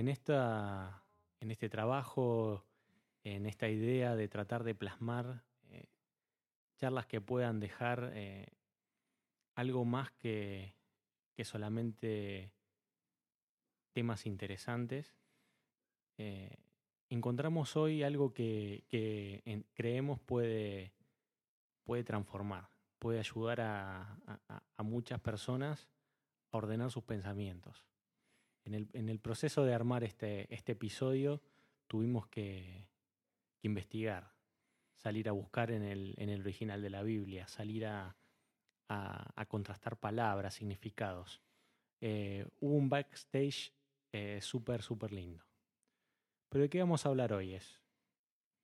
En, esta, en este trabajo, en esta idea de tratar de plasmar eh, charlas que puedan dejar eh, algo más que, que, solamente temas interesantes, eh, encontramos hoy algo que, que creemos puede, puede transformar puede ayudar a, muchas personas a ordenar sus pensamientos. En el, proceso de armar este, este episodio tuvimos que, investigar, salir a buscar en el, en el, original de la Biblia, salir a, contrastar palabras, significados. Eh, hubo un backstage eh, súper, súper lindo. Pero de qué vamos a hablar hoy es,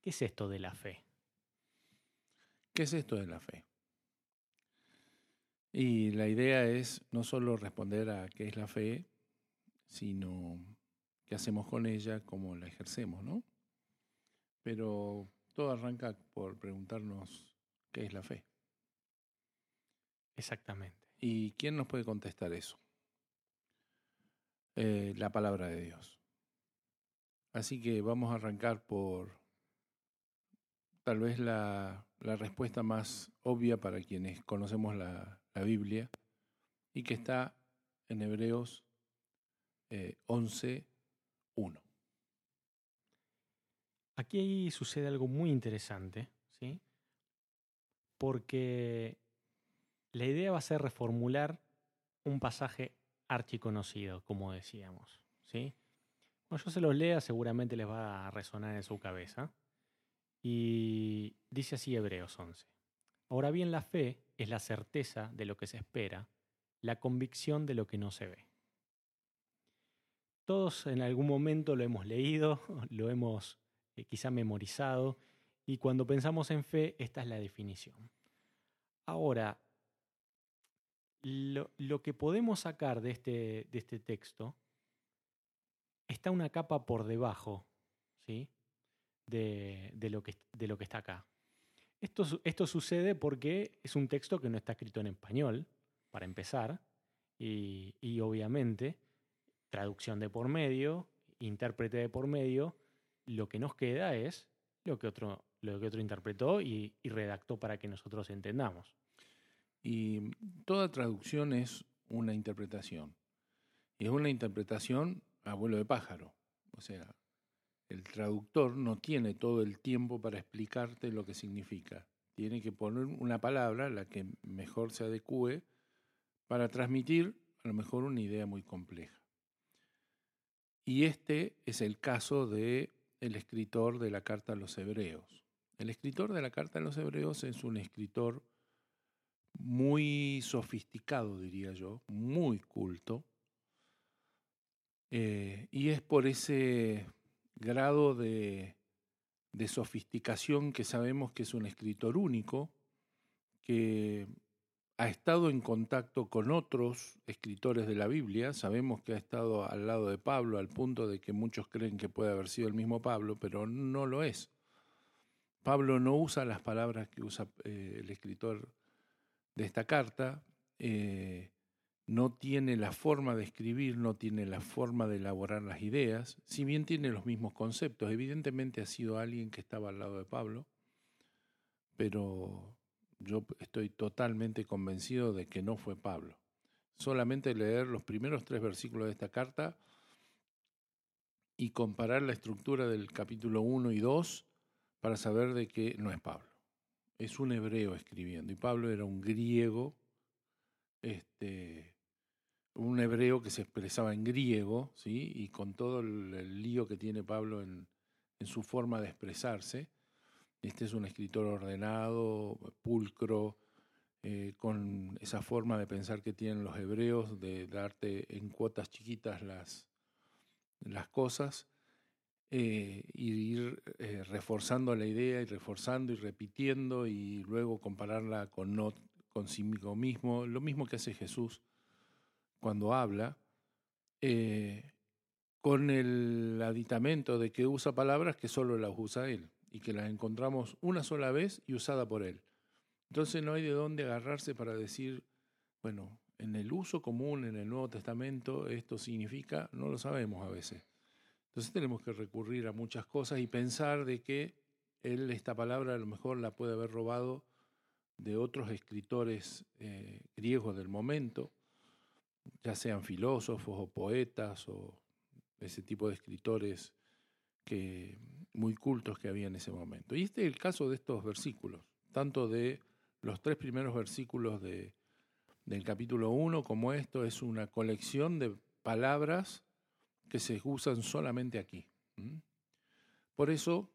¿qué es esto de la fe? ¿Qué es esto de la fe? Y la idea es no solo responder a qué es la fe, sino qué hacemos con ella, cómo la ejercemos, ¿no? Pero todo arranca por preguntarnos qué es la fe. Exactamente. ¿Y quién nos puede contestar eso? Eh, la palabra de Dios. Así que vamos a arrancar por tal vez la, la respuesta más obvia para quienes conocemos la, la Biblia, y que está en Hebreos eh, 11.1. Aquí sucede algo muy interesante, ¿sí? Porque la idea va a ser reformular un pasaje archiconocido, como decíamos, ¿sí? Cuando yo se los lea, seguramente les va a resonar en su cabeza. Y dice así Hebreos 11. Ahora bien, la fe es la certeza de lo que se espera, la convicción de lo que no se ve. Todos en algún momento lo hemos leído, lo hemos eh, quizá memorizado, y cuando pensamos en fe, esta es la definición. Ahora, lo, que podemos sacar de este, de este texto está una capa por debajo ¿sí? de lo que está acá. Esto, sucede porque es un texto que no está escrito en español, para empezar, y, obviamente traducción de por medio, intérprete de por medio, lo que nos queda es lo que otro, lo que otro interpretó y, redactó para que nosotros entendamos. Y toda traducción es una interpretación. Y es una interpretación a vuelo de pájaro. O sea, el traductor no tiene todo el tiempo para explicarte lo que significa. Tiene que poner una palabra, la que mejor se adecue, para transmitir a lo mejor una idea muy compleja. Y este es el caso de el escritor de la carta a los hebreos. El escritor de la carta a los hebreos es un escritor muy sofisticado, diría yo, muy culto, eh, y es por ese grado de, sofisticación que sabemos que es un escritor único, que ha estado en contacto con otros escritores de la Biblia, sabemos que ha estado al lado de Pablo al punto de que muchos creen que puede haber sido el mismo Pablo, pero no lo es. Pablo no usa las palabras que usa eh, el escritor de esta carta, eh, no tiene la forma de escribir, no tiene la forma de elaborar las ideas, si bien tiene los mismos conceptos. Evidentemente ha sido alguien que estaba al lado de Pablo, pero yo estoy totalmente convencido de que no fue Pablo. Solamente leer los primeros tres versículos de esta carta y comparar la estructura del capítulo 1 y 2 para saber de que no es Pablo. Es un hebreo escribiendo y Pablo era un griego este, un hebreo que se expresaba en griego, ¿sí? y con todo el, lío que tiene Pablo en, su forma de expresarse. Este es un escritor ordenado, pulcro, eh, con esa forma de pensar que tienen los hebreos, de darte en cuotas chiquitas las, las cosas eh, y ir eh, reforzando la idea y reforzando y repitiendo y luego compararla con, no, consigo mismo, lo mismo que hace Jesús cuando habla, con el aditamento de que usa palabras que solo las usa Él y que las encontramos una sola vez y usada por Él. Entonces no hay de dónde agarrarse para decir, bueno, en el uso común en el Nuevo Testamento esto significa, no lo sabemos a veces. Entonces tenemos que recurrir a muchas cosas y pensar de que él esta palabra a lo mejor la puede haber robado de otros escritores eh, griegos del momento, ya sean filósofos o poetas o ese tipo de escritores que, muy cultos que había en ese momento. Y este es el caso de estos versículos, tanto de los tres primeros versículos de, del capítulo 1 como esto es una colección de palabras que se usan solamente aquí. Por eso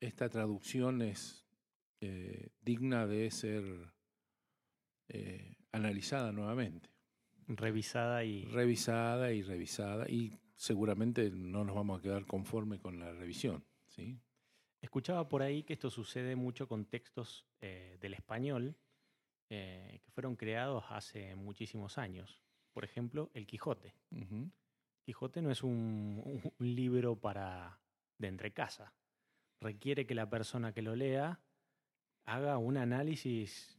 esta traducción es eh, digna de ser eh, analizada nuevamente. Revisada y... Revisada y revisada y seguramente no nos vamos a quedar conforme con la revisión. ¿sí? Escuchaba por ahí que esto sucede mucho con textos eh, del español que fueron creados hace muchísimos años. Por ejemplo, El Quijote. Quijote no es un, un, libro para de entre casa. Requiere que la persona que lo lea haga un análisis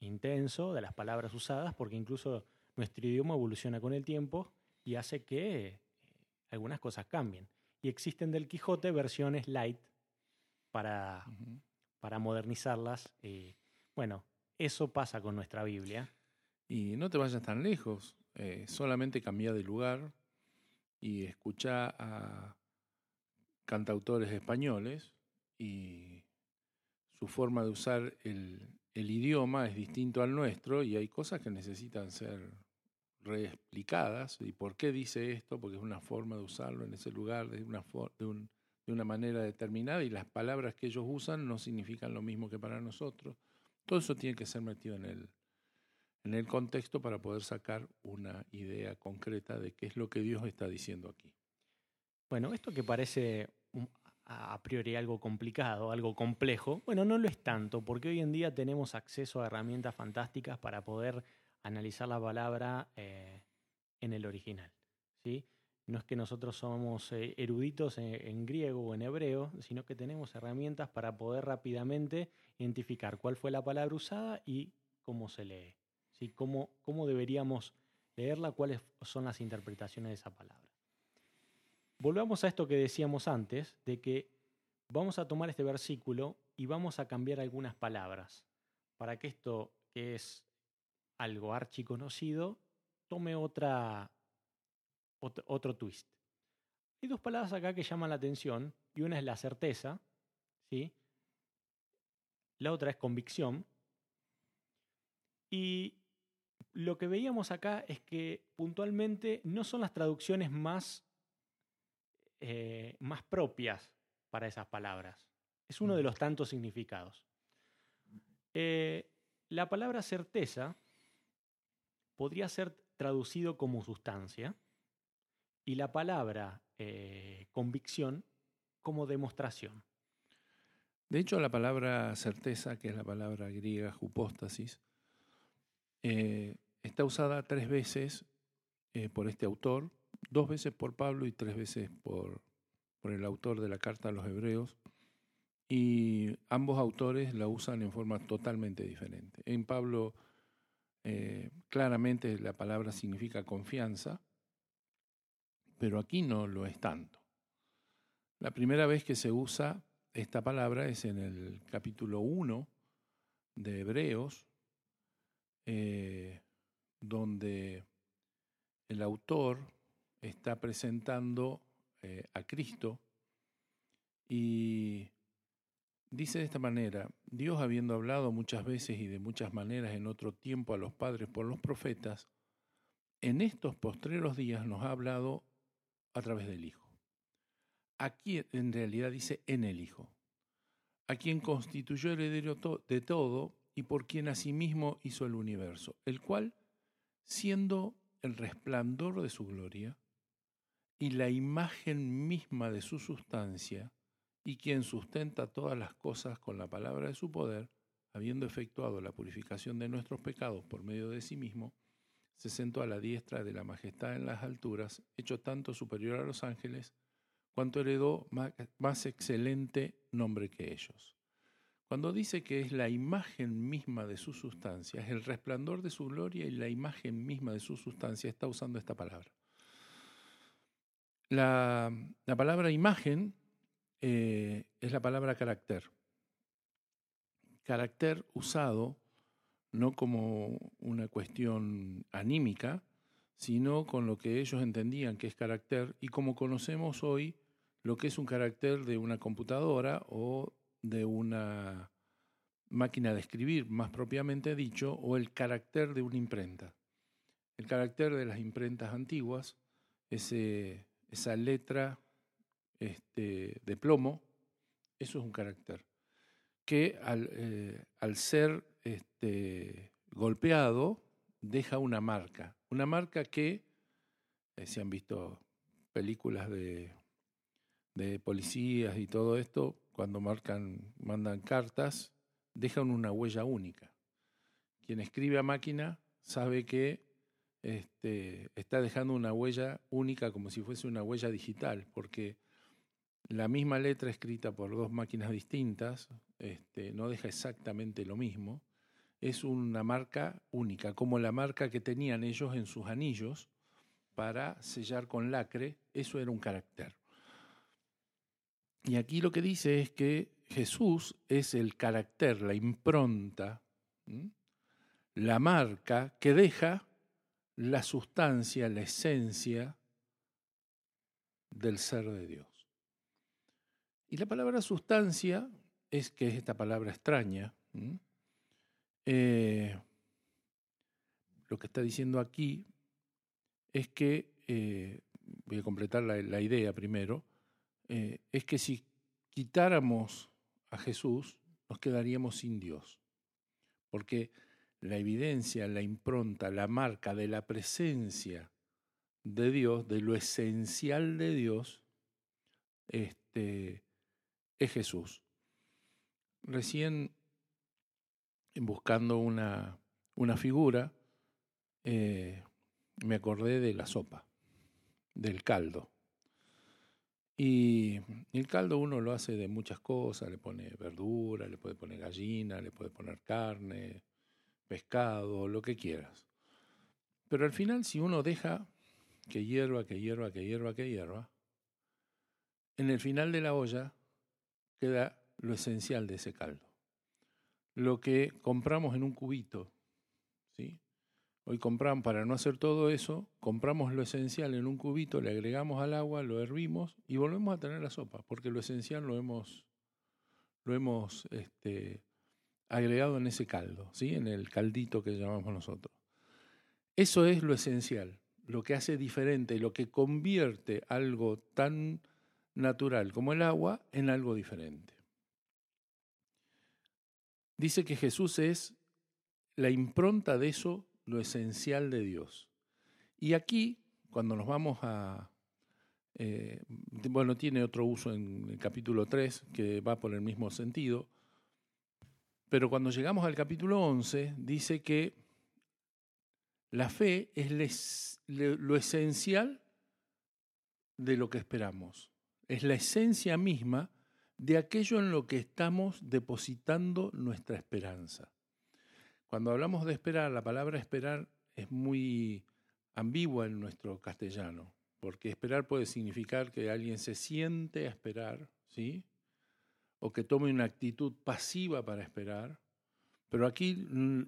intenso de las palabras usadas, porque incluso nuestro idioma evoluciona con el tiempo y hace que eh, algunas cosas cambien. Y existen del Quijote versiones light para, para modernizarlas. Y, bueno, eso pasa con nuestra Biblia. Y no te vayas tan lejos, eh, solamente cambia de lugar y escucha a cantautores españoles y su forma de usar el, idioma es distinto al nuestro y hay cosas que necesitan ser reexplicadas. ¿Y por qué dice esto? Porque es una forma de usarlo en ese lugar, de una, de, de una manera determinada y las palabras que ellos usan no significan lo mismo que para nosotros. Todo eso tiene que ser metido en el, en el contexto para poder sacar una idea concreta de qué es lo que Dios está diciendo aquí. Bueno, esto que parece a priori algo complicado, algo complejo. Bueno, no lo es tanto, porque hoy en día tenemos acceso a herramientas fantásticas para poder analizar la palabra eh, en el original. ¿sí? No es que nosotros somos eh, eruditos en, griego o en hebreo, sino que tenemos herramientas para poder rápidamente identificar cuál fue la palabra usada y cómo se lee. ¿sí? Cómo, cómo deberíamos leerla, cuáles son las interpretaciones de esa palabra. Volvamos a esto que decíamos antes, de que vamos a tomar este versículo y vamos a cambiar algunas palabras para que esto, que es algo archiconocido, tome otra, otro, otro twist. Hay dos palabras acá que llaman la atención, y una es la certeza, ¿sí? la otra es convicción, y lo que veíamos acá es que puntualmente no son las traducciones más eh, más propias para esas palabras. Es uno de los tantos significados. Eh, la palabra certeza podría ser traducido como sustancia y la palabra eh, convicción como demostración. De hecho, la palabra certeza, que es la palabra griega hupóstasis, está usada tres veces por este autor dos veces por Pablo y tres veces por, por el autor de la carta a los hebreos, y ambos autores la usan en forma totalmente diferente. En Pablo eh, claramente la palabra significa confianza, pero aquí no lo es tanto. La primera vez que se usa esta palabra es en el capítulo 1 de Hebreos, eh, donde el autor está presentando eh, a Cristo y dice de esta manera, Dios habiendo hablado muchas veces y de muchas maneras en otro tiempo a los padres por los profetas, en estos postreros días nos ha hablado a través del Hijo. Aquí en realidad dice en el Hijo, a quien constituyó heredero de todo y por quien asimismo hizo el universo, el cual, siendo el resplandor de su gloria y la imagen misma de su sustancia, y quien sustenta todas las cosas con la palabra de su poder, habiendo efectuado la purificación de nuestros pecados por medio de sí mismo, se sentó a la diestra de la majestad en las alturas, hecho tanto superior a los ángeles, cuanto heredó más excelente nombre que ellos. Cuando dice que es la imagen misma de su sustancia, es el resplandor de su gloria y la imagen misma de su sustancia, está usando esta palabra. La, palabra imagen eh, es la palabra carácter. Carácter usado no como una cuestión anímica, sino con lo que ellos entendían que es carácter y como conocemos hoy lo que es un carácter de una computadora o de una máquina de escribir, más propiamente dicho, o el carácter de una imprenta. El carácter de las imprentas antiguas, ese, esa letra este, de plomo, eso es un carácter, que al, eh, al ser este, golpeado deja una marca, una marca que, eh, se han visto películas de, de policías y todo esto, cuando marcan, mandan cartas, dejan una huella única. Quien escribe a máquina sabe que este, está dejando una huella única como si fuese una huella digital, porque la misma letra escrita por dos máquinas distintas este, no deja exactamente lo mismo. Es una marca única, como la marca que tenían ellos en sus anillos para sellar con lacre, eso era un carácter. Y aquí lo que dice es que Jesús es el carácter, la impronta, la marca que deja la sustancia, la esencia del ser de Dios. Y la palabra sustancia es que es esta palabra extraña. Eh, lo que está diciendo aquí es que, eh, voy a completar la, idea primero, eh, es que si quitáramos a Jesús, nos quedaríamos sin Dios. Porque la evidencia, la impronta, la marca de la presencia de Dios, de lo esencial de Dios, este, es Jesús. Recién, buscando una, una figura, eh, me acordé de la sopa, del caldo. Y el caldo uno lo hace de muchas cosas, le pone verdura, le puede poner gallina, le puede poner carne, pescado, lo que quieras. Pero al final si uno deja que hierva, que hierva, que hierva, que hierva, en el final de la olla queda lo esencial de ese caldo. Lo que compramos en un cubito, ¿sí? Hoy compramos, para no hacer todo eso, compramos lo esencial en un cubito, le agregamos al agua, lo hervimos y volvemos a tener la sopa, porque lo esencial lo hemos, lo hemos este, agregado en ese caldo, ¿sí? en el caldito que llamamos nosotros. Eso es lo esencial, lo que hace diferente, lo que convierte algo tan natural como el agua en algo diferente. Dice que Jesús es la impronta de eso lo esencial de Dios. Y aquí, cuando nos vamos a... Eh, bueno, tiene otro uso en el capítulo 3 que va por el mismo sentido, pero cuando llegamos al capítulo 11 dice que la fe es lo esencial de lo que esperamos, es la esencia misma de aquello en lo que estamos depositando nuestra esperanza. Cuando hablamos de esperar, la palabra esperar es muy ambigua en nuestro castellano, porque esperar puede significar que alguien se siente a esperar, ¿sí? O que tome una actitud pasiva para esperar. Pero aquí mm,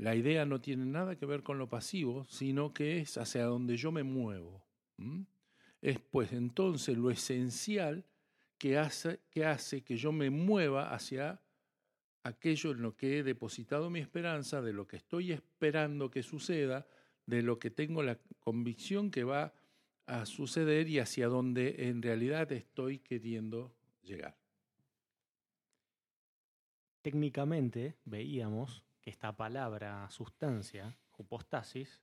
la, idea no tiene nada que ver con lo pasivo, sino que es hacia donde yo me muevo. Es pues entonces lo esencial que hace, que yo me mueva hacia aquello en lo que he depositado mi esperanza, de lo que estoy esperando que suceda, de lo que tengo la convicción que va a suceder y hacia donde en realidad estoy queriendo llegar. Técnicamente veíamos que esta palabra sustancia, hypostasis,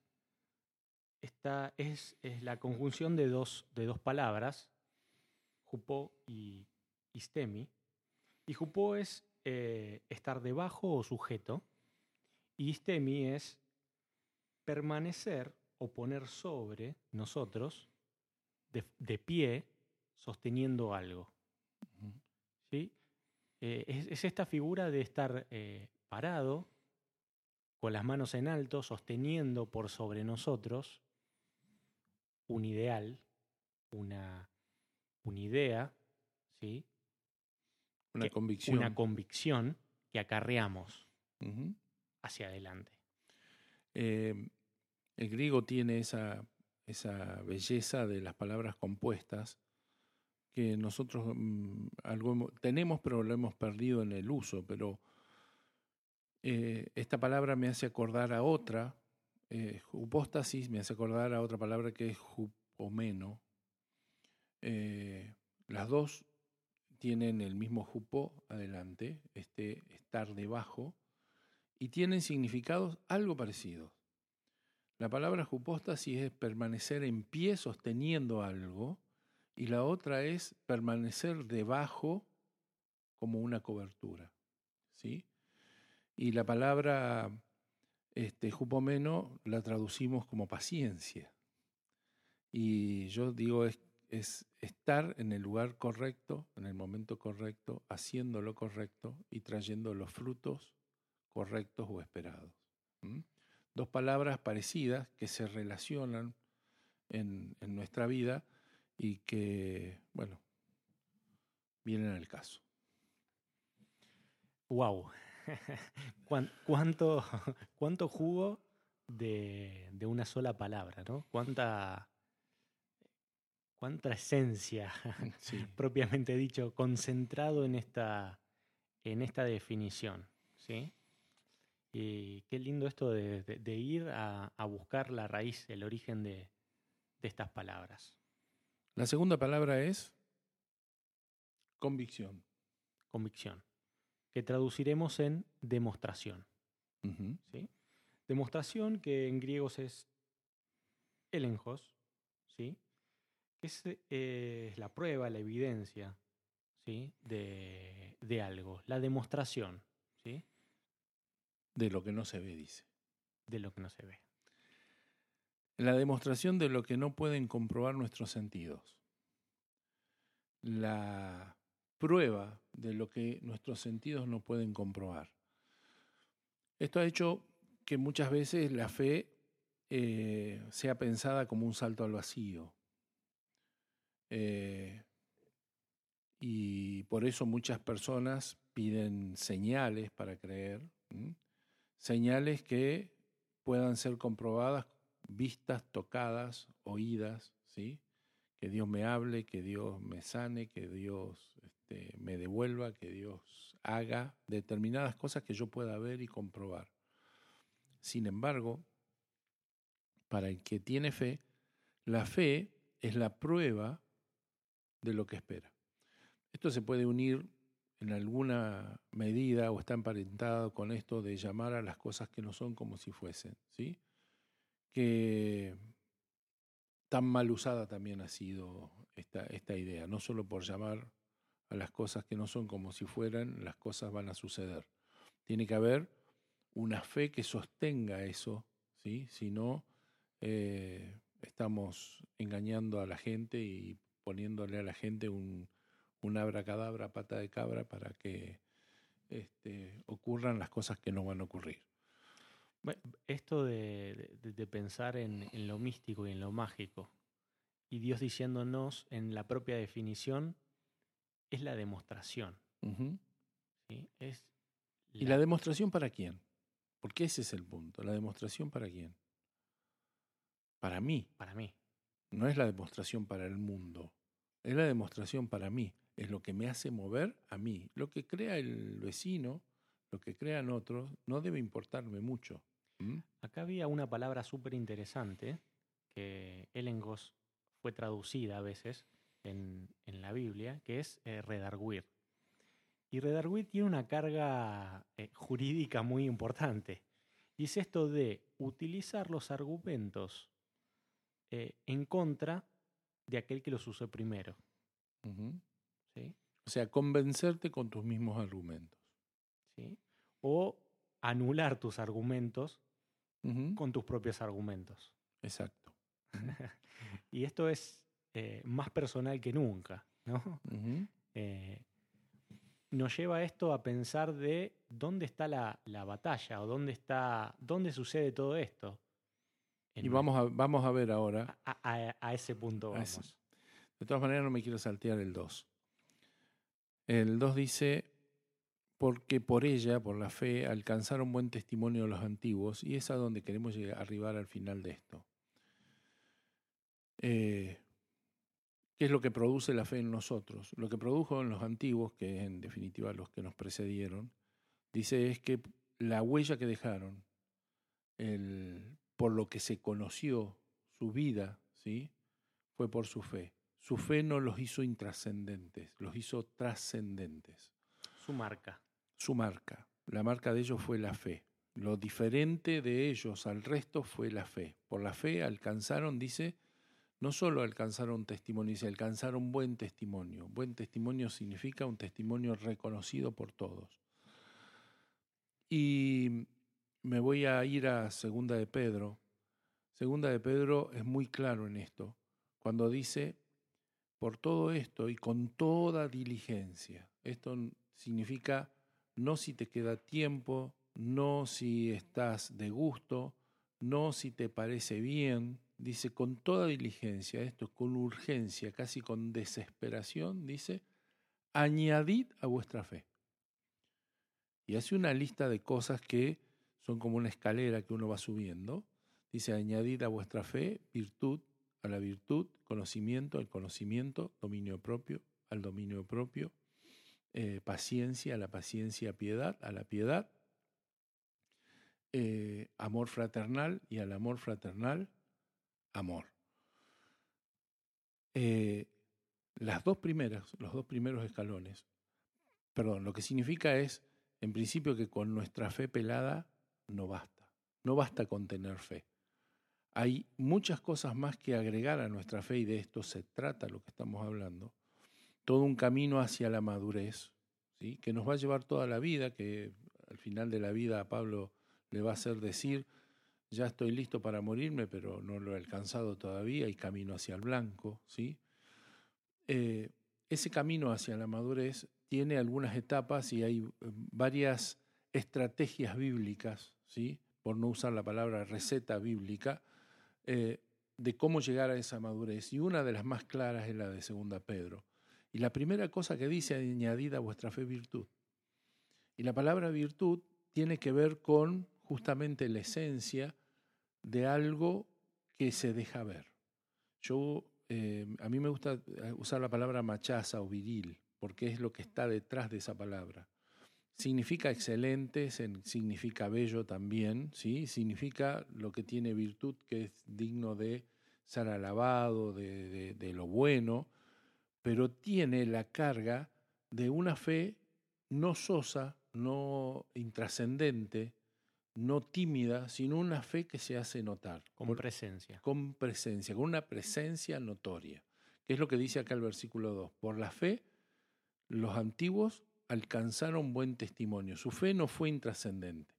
esta es, es la conjunción de dos, de dos palabras, jupó y istemi. Y jupó es eh, estar debajo o sujeto, y istemi es permanecer o poner sobre nosotros de, de pie sosteniendo algo. ¿Sí? Eh, es, es, esta figura de estar eh, parado, con las manos en alto, sosteniendo por sobre nosotros un ideal, una, una idea, ¿sí? Una que, convicción. Una convicción que acarreamos uh -huh. hacia adelante. Eh, el griego tiene esa, esa belleza de las palabras compuestas que nosotros mmm, algo tenemos, pero lo hemos perdido en el uso. Pero eh, esta palabra me hace acordar a otra, eh, hipóstasis, me hace acordar a otra palabra que es jupomeno. Eh, las dos tienen el mismo jupo adelante, este estar debajo, y tienen significados algo parecidos. La palabra jupóstasis es permanecer en pie sosteniendo algo, y la otra es permanecer debajo como una cobertura. ¿sí? Y la palabra este, jupomeno la traducimos como paciencia. Y yo digo, es, es estar en el lugar correcto, en el momento correcto, haciendo lo correcto y trayendo los frutos correctos o esperados. Dos palabras parecidas que se relacionan en, en nuestra vida y que, bueno, vienen al caso. ¡Wow! ¿Cuánto, cuánto jugo de, de, una sola palabra, ¿no? ¿Cuánta, cuánta esencia, sí. propiamente dicho, concentrado en esta, en esta definición, ¿sí? Y qué lindo esto de, de, de ir a, a, buscar la raíz, el origen de, de estas palabras. La segunda palabra es convicción. Convicción que traduciremos en demostración. Uh -huh. ¿sí? Demostración que en griegos es elenjos, ¿sí? que es eh, la prueba, la evidencia ¿sí? de, de, algo, la demostración. ¿sí? De lo que no se ve, dice. De lo que no se ve. La demostración de lo que no pueden comprobar nuestros sentidos. La prueba de lo que nuestros sentidos no pueden comprobar. Esto ha hecho que muchas veces la fe eh, sea pensada como un salto al vacío. Eh, y por eso muchas personas piden señales para creer, señales que puedan ser comprobadas, vistas, tocadas, oídas, ¿sí? que Dios me hable, que Dios me sane, que Dios este, me devuelva, que Dios haga determinadas cosas que yo pueda ver y comprobar. Sin embargo, para el que tiene fe, la fe es la prueba de lo que espera. Esto se puede unir en alguna medida o está emparentado con esto de llamar a las cosas que no son como si fuesen, ¿sí? Que tan mal usada también ha sido esta, esta idea, no solo por llamar a las cosas que no son como si fueran, las cosas van a suceder. Tiene que haber una fe que sostenga eso, ¿sí? si no, eh, estamos engañando a la gente y poniéndole a la gente un, un abracadabra, pata de cabra, para que este, ocurran las cosas que no van a ocurrir. Esto de, de, pensar en, en, lo místico y en lo mágico, y Dios diciéndonos en la propia definición, es la demostración. Uh -huh. ¿sí? es la... ¿Y la demostración para quién? Porque ese es el punto. ¿La demostración para quién? Para mí. Para mí. No es la demostración para el mundo. Es la demostración para mí. Es lo que me hace mover a mí. Lo que crea el vecino, lo que crean otros, no debe importarme mucho. ¿Mm? Acá había una palabra súper interesante que Elengos fue traducida a veces en, en la Biblia, que es eh, redarguir. Y redarguir tiene una carga eh, jurídica muy importante. Y es esto de utilizar los argumentos eh, en contra de aquel que los usó primero. O sea, convencerte con tus mismos argumentos. ¿sí? O anular tus argumentos con tus propios argumentos. Exacto. Y esto es eh, más personal que nunca, ¿no? Eh, nos lleva esto a pensar de dónde está la, la batalla o dónde está, dónde sucede todo esto. En Y vamos a, vamos a ver ahora. a, a- a ese punto A vamos. ese. De todas maneras, no me quiero saltear el 2. El 2 dice, porque por ella, por la fe, alcanzaron buen testimonio los antiguos, y es a donde queremos llegar, arribar al final de esto. Eh, ¿Qué es lo que produce la fe en nosotros? Lo que produjo en los antiguos, que en definitiva los que nos precedieron, dice es que la huella que dejaron, el, por lo que se conoció su vida, ¿sí? fue por su fe. Su fe no los hizo intrascendentes, los hizo trascendentes. Su marca. Su marca, la marca de ellos fue la fe. Lo diferente de ellos al resto fue la fe. Por la fe alcanzaron, dice, no solo alcanzaron testimonio, dice, alcanzaron buen testimonio. Buen testimonio significa un testimonio reconocido por todos. Y me voy a ir a Segunda de Pedro. Segunda de Pedro es muy claro en esto, cuando dice, por todo esto y con toda diligencia. Esto significa no si te queda tiempo, no si estás de gusto, no si te parece bien. Dice con toda diligencia, esto con urgencia, casi con desesperación, dice, añadid a vuestra fe. Y hace una lista de cosas que son como una escalera que uno va subiendo. Dice, añadid a vuestra fe virtud, a la virtud, conocimiento, al conocimiento, dominio propio, al dominio propio, eh, paciencia, a la paciencia, piedad, a la piedad, eh, amor fraternal y al amor fraternal, amor. Eh, las dos primeras, los dos primeros escalones, perdón, lo que significa es, en principio, que con nuestra fe pelada no basta. No basta con tener fe. Hay muchas cosas más que agregar a nuestra fe y de esto se trata lo que estamos hablando. Todo un camino hacia la madurez, ¿sí? que nos va a llevar toda la vida, que al final de la vida a Pablo le va a hacer decir, ya estoy listo para morirme, pero no lo he alcanzado todavía y camino hacia el blanco. ¿sí? Eh, ese camino hacia la madurez tiene algunas etapas y hay eh, varias estrategias bíblicas, ¿sí? por no usar la palabra receta bíblica, eh, de cómo llegar a esa madurez. Y una de las más claras es la de Segunda Pedro. Y la primera cosa que dice, añadida a vuestra fe virtud. Y la palabra virtud tiene que ver con justamente la esencia de algo que se deja ver. Yo, eh, a mí me gusta usar la palabra machaza o viril, porque es lo que está detrás de esa palabra. Significa excelente, significa bello también, ¿sí? significa lo que tiene virtud, que es digno de ser alabado, de- de lo bueno, pero tiene la carga de una fe no sosa, no intrascendente, no tímida, sino una fe que se hace notar Con por- presencia. con presencia, con una presencia notoria, que es lo que dice acá el versículo 2. Por la fe, los antiguos alcanzaron buen testimonio. Su fe no fue intrascendente.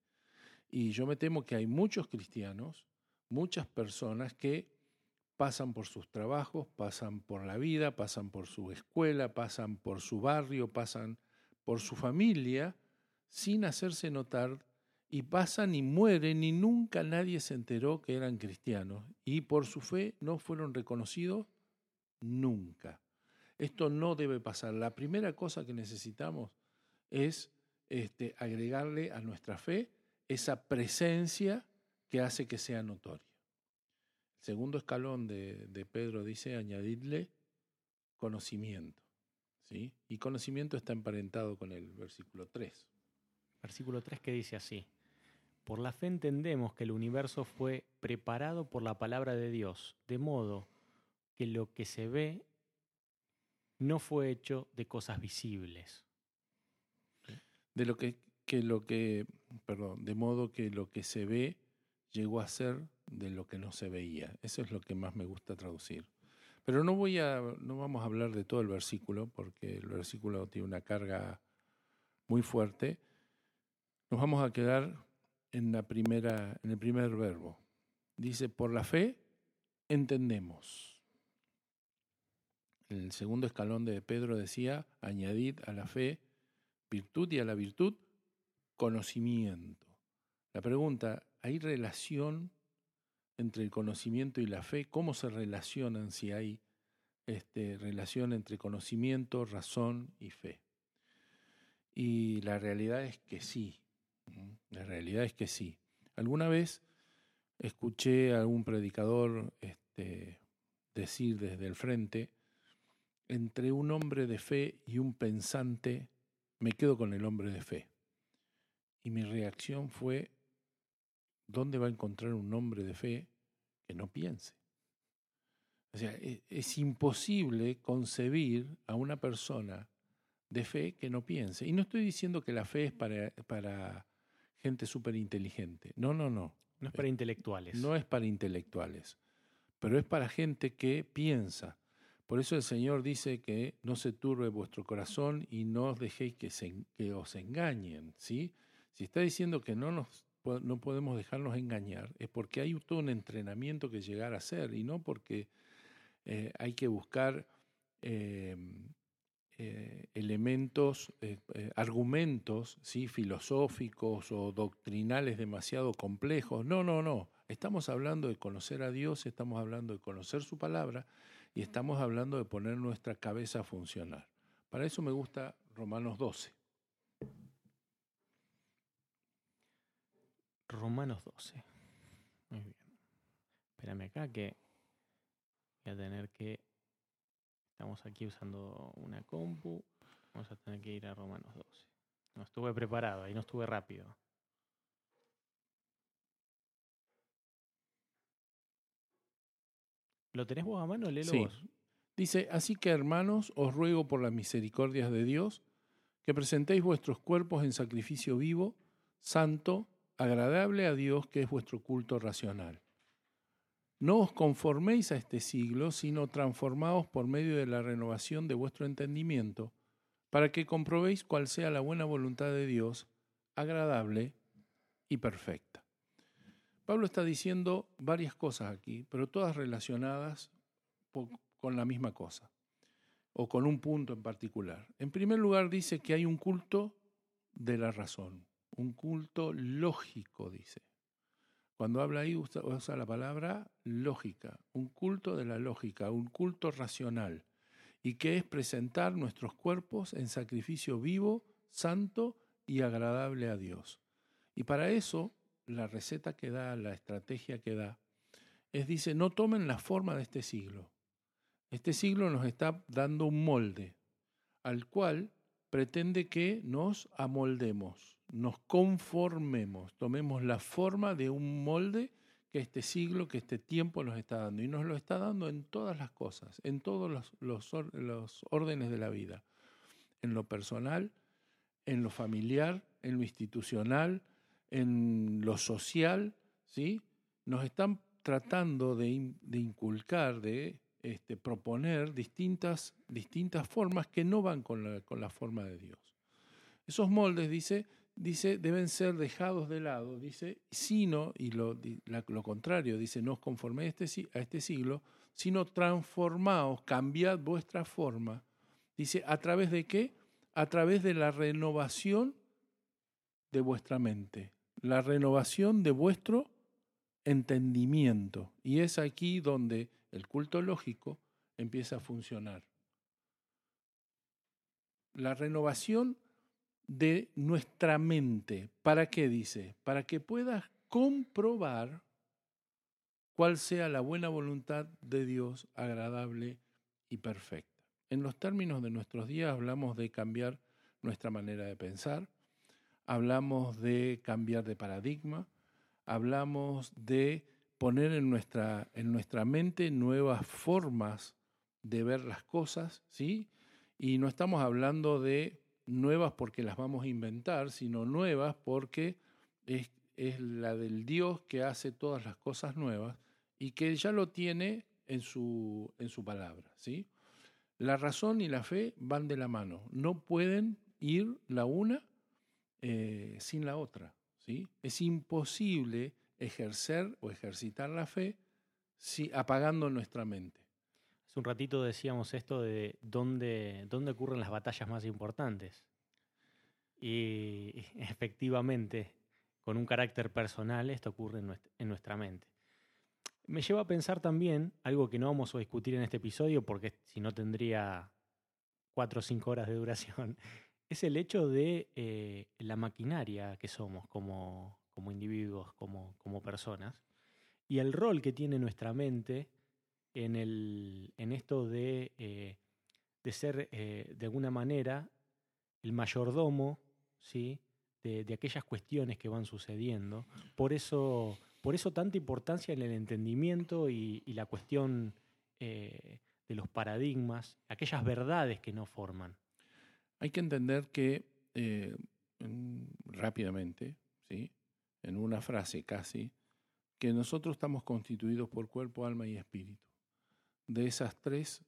Y yo me temo que hay muchos cristianos, muchas personas que pasan por sus trabajos, pasan por la vida, pasan por su escuela, pasan por su barrio, pasan por su familia, sin hacerse notar, y pasan y mueren y nunca nadie se enteró que eran cristianos, y por su fe no fueron reconocidos nunca. Esto no debe pasar. La primera cosa que necesitamos es este, agregarle a nuestra fe esa presencia que hace que sea notoria. El segundo escalón de, Pedro dice añadirle conocimiento. ¿sí? Y conocimiento está emparentado con el versículo 3. Versículo 3 que dice así. Por la fe entendemos que el universo fue preparado por la palabra de Dios, de modo que lo que se ve no fue hecho de cosas visibles. De lo que, que lo que, perdón, de modo que lo que se ve llegó a ser de lo que no se veía. Eso es lo que más me gusta traducir. Pero no voy a, no vamos a hablar de todo el versículo, porque el versículo tiene una carga muy fuerte. Nos vamos a quedar en la primera, en el primer verbo. Dice, por la fe entendemos. El segundo escalón de Pedro decía, añadid a la fe virtud y a la virtud conocimiento. La pregunta, ¿hay relación entre el conocimiento y la fe? ¿Cómo se relacionan si hay este, relación entre conocimiento, razón y fe? Y la realidad es que sí, la realidad es que sí. Alguna vez escuché a algún predicador este, decir desde el frente, entre un hombre de fe y un pensante, me quedo con el hombre de fe. Y mi reacción fue, ¿dónde va a encontrar un hombre de fe que no piense? O sea, es, es imposible concebir a una persona de fe que no piense. Y no estoy diciendo que la fe es para, para gente súper inteligente. No, no, no. No es para intelectuales. No es para intelectuales, pero es para gente que piensa. Por eso el Señor dice que no se turbe vuestro corazón y no os dejéis que, se, que os engañen. ¿sí? Si está diciendo que no, nos, no podemos dejarnos engañar, es porque hay todo un entrenamiento que llegar a hacer y no porque eh, hay que buscar eh, eh, elementos, eh, eh, argumentos ¿sí? filosóficos o doctrinales demasiado complejos. No, no, no. Estamos hablando de conocer a Dios, estamos hablando de conocer su palabra y estamos hablando de poner nuestra cabeza a funcionar. Para eso me gusta Romanos 12. Romanos 12. Muy bien. Espérame acá que voy a tener que Estamos aquí usando una compu. Vamos a tener que ir a Romanos 12. No estuve preparado, ahí no estuve rápido. ¿Lo tenés vos a mano? Léelo Sí. vos. Dice, así que hermanos, os ruego por las misericordias de Dios, que presentéis vuestros cuerpos en sacrificio vivo, santo, agradable a Dios, que es vuestro culto racional. No os conforméis a este siglo, sino transformaos por medio de la renovación de vuestro entendimiento, para que comprobéis cuál sea la buena voluntad de Dios, agradable y perfecta. Pablo está diciendo varias cosas aquí, pero todas relacionadas con la misma cosa, o con un punto en particular. En primer lugar dice que hay un culto de la razón, un culto lógico, dice. Cuando habla ahí usa, usa la palabra lógica, un culto de la lógica, un culto racional, y que es presentar nuestros cuerpos en sacrificio vivo, santo y agradable a Dios. Y para eso, la receta que da, la estrategia que da, es, dice, no tomen la forma de este siglo. Este siglo nos está dando un molde al cual pretende que nos amoldemos, nos conformemos, tomemos la forma de un molde que este siglo, que este tiempo nos está dando. Y nos lo está dando en todas las cosas, en todos los, los, órdenes de la vida, en lo personal, en lo familiar, en lo institucional, en lo social, ¿sí? Nos están tratando de, de inculcar, de este, proponer distintas, distintas formas que no van con la, con la forma de Dios. Esos moldes, dice, dice, deben ser dejados de lado, dice, sino, y lo, lo contrario, dice, no os conforméis este, a este siglo, sino transformaos, cambiad vuestra forma. Dice, ¿a través de qué? A través de la renovación de vuestra mente, la renovación de vuestro entendimiento. Y es aquí donde el culto lógico empieza a funcionar. La renovación de nuestra mente. ¿Para qué dice? Para que puedas comprobar cuál sea la buena voluntad de Dios agradable y perfecta. En los términos de nuestros días hablamos de cambiar nuestra manera de pensar, hablamos de cambiar de paradigma, hablamos de poner en nuestra, en nuestra mente nuevas formas de ver las cosas, ¿sí? Y no estamos hablando de nuevas porque las vamos a inventar, sino nuevas porque es, es la del Dios que hace todas las cosas nuevas y que ya lo tiene en su, en su palabra. ¿sí? La razón y la fe van de la mano, no pueden ir la una eh, sin la otra. ¿sí? Es imposible ejercer o ejercitar la fe apagando nuestra mente. Hace un ratito decíamos esto de dónde, dónde ocurren las batallas más importantes. Y efectivamente, con un carácter personal, esto ocurre en nuestra, mente. Me lleva a pensar también, algo que no vamos a discutir en este episodio, porque si no tendría cuatro o cinco horas de duración, es el hecho de eh, la maquinaria que somos como, como individuos, como, personas, y el rol que tiene nuestra mente en, el, en esto de, eh, de ser, eh, de alguna manera, el mayordomo ¿sí? de, aquellas cuestiones que van sucediendo. Por eso, por eso tanta importancia en el entendimiento y, la cuestión de los paradigmas, aquellas verdades que no forman. Hay que entender que eh, rápidamente, ¿sí? En una frase casi, que nosotros estamos constituidos por cuerpo, alma y espíritu. De esas tres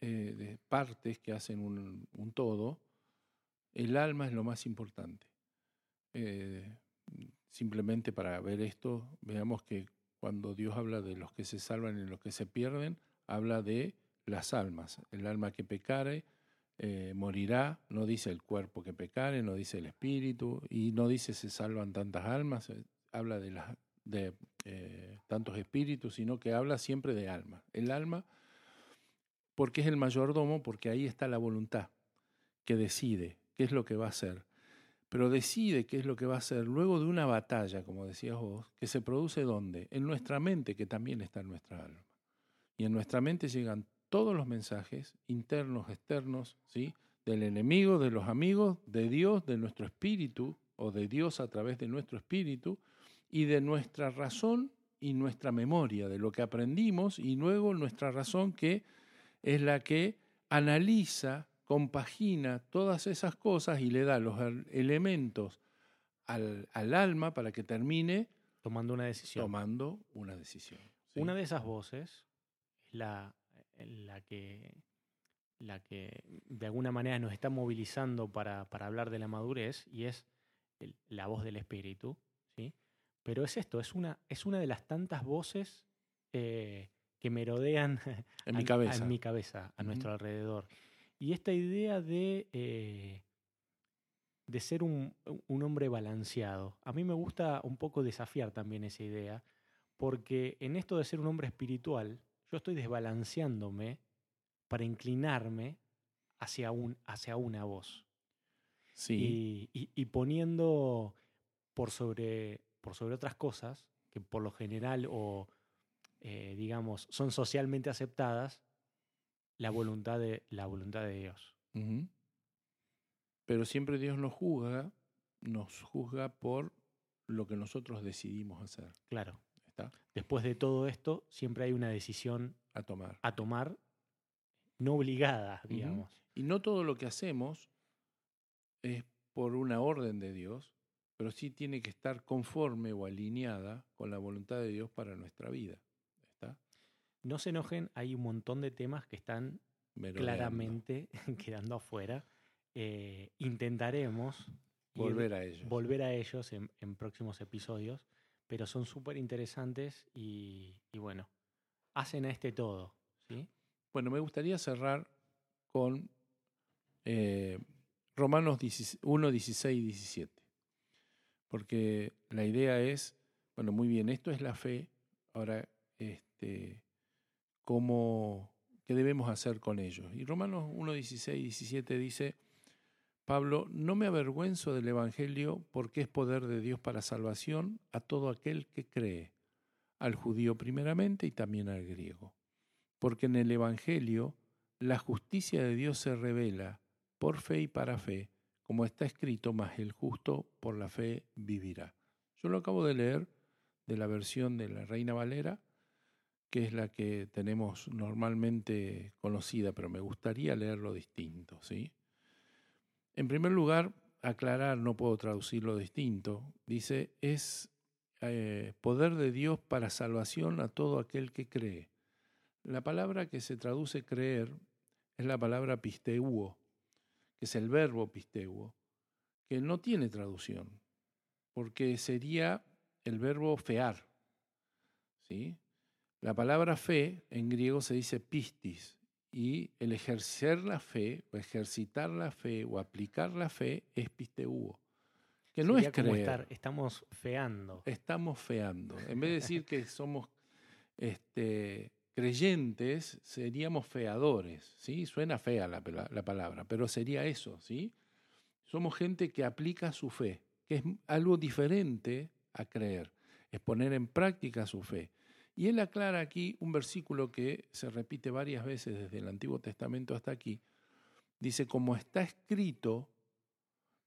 eh, partes que hacen un, todo, el alma es lo más importante. Eh, simplemente para ver esto, veamos que cuando Dios habla de los que se salvan y los que se pierden, habla de las almas. El alma que pecare, eh, morirá, no dice el cuerpo que pecare, no dice el espíritu, y no dice se salvan tantas almas, eh, habla de, eh, tantos espíritus, sino que habla siempre de alma. El alma, porque es el mayordomo, porque ahí está la voluntad, que decide qué es lo que va a hacer. Pero decide qué es lo que va a hacer luego de una batalla, como decías vos, que se produce ¿dónde? En nuestra mente, que también está en nuestra alma. Y en nuestra mente llegan todos los mensajes, internos, externos, ¿sí? del enemigo, de los amigos, de Dios, de nuestro espíritu, o de Dios a través de nuestro espíritu, y de nuestra razón y nuestra memoria, de lo que aprendimos, y luego nuestra razón que es la que analiza, compagina todas esas cosas y le da los elementos al, alma para que termine tomando una decisión. Tomando una decisión. Una de esas voces es la la que, la que de alguna manera nos está movilizando para, para hablar de la madurez y es la voz del espíritu, ¿sí? Pero es esto, es una, es una de las tantas voces eh, que merodean en, mi cabeza. A, mi cabeza, a nuestro alrededor. Y esta idea de, eh, de ser un, un, hombre balanceado, a mí me gusta un poco desafiar también esa idea, porque en esto de ser un hombre espiritual, yo estoy desbalanceándome para inclinarme hacia, un, hacia una voz. Sí. Y, poniendo por sobre, por sobre otras cosas que por lo general o, eh, digamos, son socialmente aceptadas, la voluntad de, la voluntad de Dios. Pero siempre Dios nos juzga, nos juzga por lo que nosotros decidimos hacer. Claro. Después de todo esto, siempre hay una decisión a tomar. A tomar, no obligada, digamos. Y no todo lo que hacemos es por una orden de Dios, pero sí tiene que estar conforme o alineada con la voluntad de Dios para nuestra vida. ¿Está? No se enojen, hay un montón de temas que están claramente quedando afuera. Eh, intentaremos volver a ellos, volver a ellos en próximos episodios pero son súper interesantes y, bueno, hacen a este todo. ¿sí? Bueno, me gustaría cerrar con eh, Romanos 1, 16 y 17, porque la idea es, bueno, muy bien, esto es la fe, ahora, este, ¿cómo, ¿qué debemos hacer con ellos? Y Romanos 1, 16 y 17 dice, Pablo, no me avergüenzo del Evangelio porque es poder de Dios para salvación a todo aquel que cree, al judío primeramente y también al griego. Porque en el Evangelio la justicia de Dios se revela por fe y para fe, como está escrito, mas el justo por la fe vivirá. Yo lo acabo de leer de la versión de la Reina Valera, que es la que tenemos normalmente conocida, pero me gustaría leerlo distinto, ¿sí? En primer lugar, aclarar, no puedo traducirlo distinto, dice, es eh, poder de Dios para salvación a todo aquel que cree. La palabra que se traduce creer es la palabra pisteuo, que es el verbo pisteuo, que no tiene traducción, porque sería el verbo fear. ¿sí? La palabra fe en griego se dice pistis, y el ejercer la fe, o ejercitar la fe, o aplicar la fe es pisteuo. Que no es creer. estamos feando. Estamos feando. En vez de decir que somos este, creyentes, seríamos feadores. ¿sí? Suena fea la, la, palabra, pero sería eso. ¿sí? Somos gente que aplica su fe, que es algo diferente a creer. Es poner en práctica su fe. Y él aclara aquí un versículo que se repite varias veces desde el Antiguo Testamento hasta aquí. Dice, como está escrito,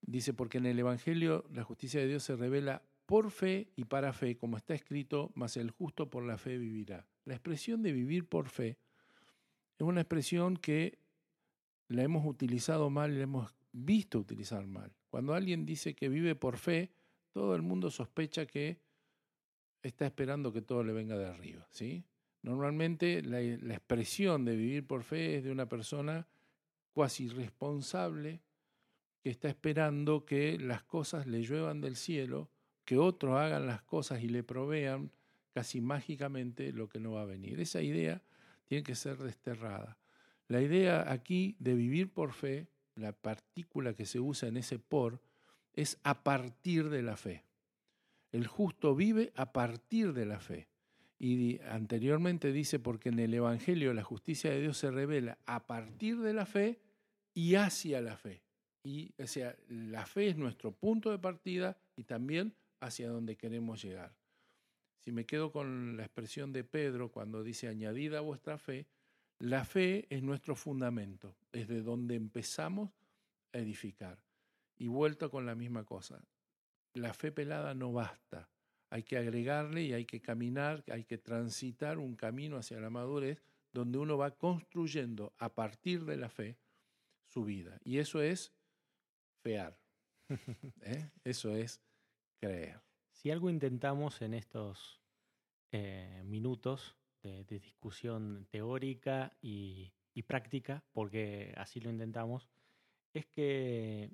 Dice, porque en el Evangelio la justicia de Dios se revela por fe y para fe, como está escrito, mas el justo por la fe vivirá. La expresión de vivir por fe es una expresión que la hemos utilizado mal y la hemos visto utilizar mal. Cuando alguien dice que vive por fe, todo el mundo sospecha que está esperando que todo le venga de arriba. ¿sí? Normalmente la, la expresión de vivir por fe es de una persona cuasi responsable que está esperando que las cosas le lluevan del cielo, que otros hagan las cosas y le provean casi mágicamente lo que no va a venir. Esa idea tiene que ser desterrada. La idea aquí de vivir por fe, la partícula que se usa en ese por, es a partir de la fe. El justo vive a partir de la fe. Y anteriormente dice, porque en el Evangelio la justicia de Dios se revela a partir de la fe y hacia la fe. Y o sea, la fe es nuestro punto de partida y también hacia donde queremos llegar. Si me quedo con la expresión de Pedro cuando dice añadida vuestra fe, la fe es nuestro fundamento, es de donde empezamos a edificar. Y vuelto con la misma cosa, la fe pelada no basta, hay que agregarle y hay que caminar, hay que transitar un camino hacia la madurez donde uno va construyendo a partir de la fe su vida. Y eso es ¿eh? Eso es creer. Si algo intentamos en estos eh, minutos de, discusión teórica y, práctica, porque así lo intentamos, es que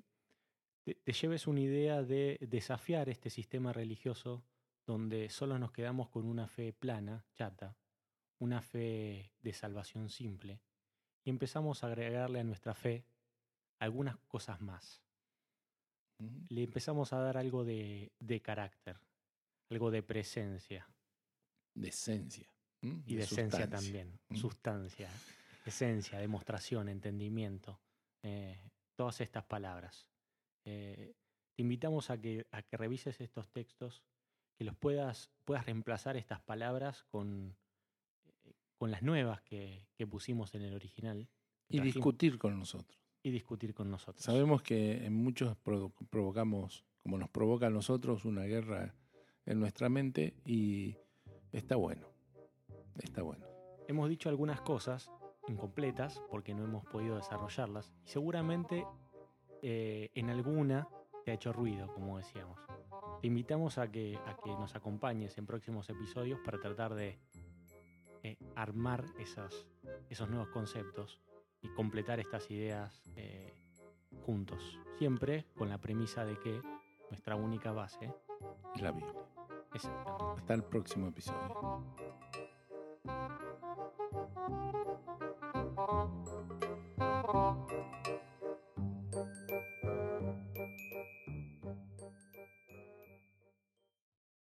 te, te, lleves una idea de desafiar este sistema religioso donde solo nos quedamos con una fe plana, chata, una fe de salvación simple, y empezamos a agregarle a nuestra fe algunas cosas más le empezamos a dar algo de, carácter, algo de presencia. De esencia. Y de, esencia también, sustancia, esencia, demostración, entendimiento, eh, todas estas palabras. Eh, te invitamos a que, a que revises estos textos, que los puedas, puedas reemplazar estas palabras con, eh, con las nuevas que, que pusimos en el original. Y discutir con nosotros y discutir con nosotros. Sabemos que en muchos provocamos, como nos provoca a nosotros, una guerra en nuestra mente y está bueno, está bueno. Hemos dicho algunas cosas incompletas porque no hemos podido desarrollarlas y seguramente eh, en alguna te ha hecho ruido, como decíamos. Te invitamos a que, a que nos acompañes en próximos episodios para tratar de eh, armar esas, esos nuevos conceptos y completar estas ideas eh, juntos. Siempre con la premisa de que nuestra única base es la Biblia. Exactamente. Hasta el próximo episodio.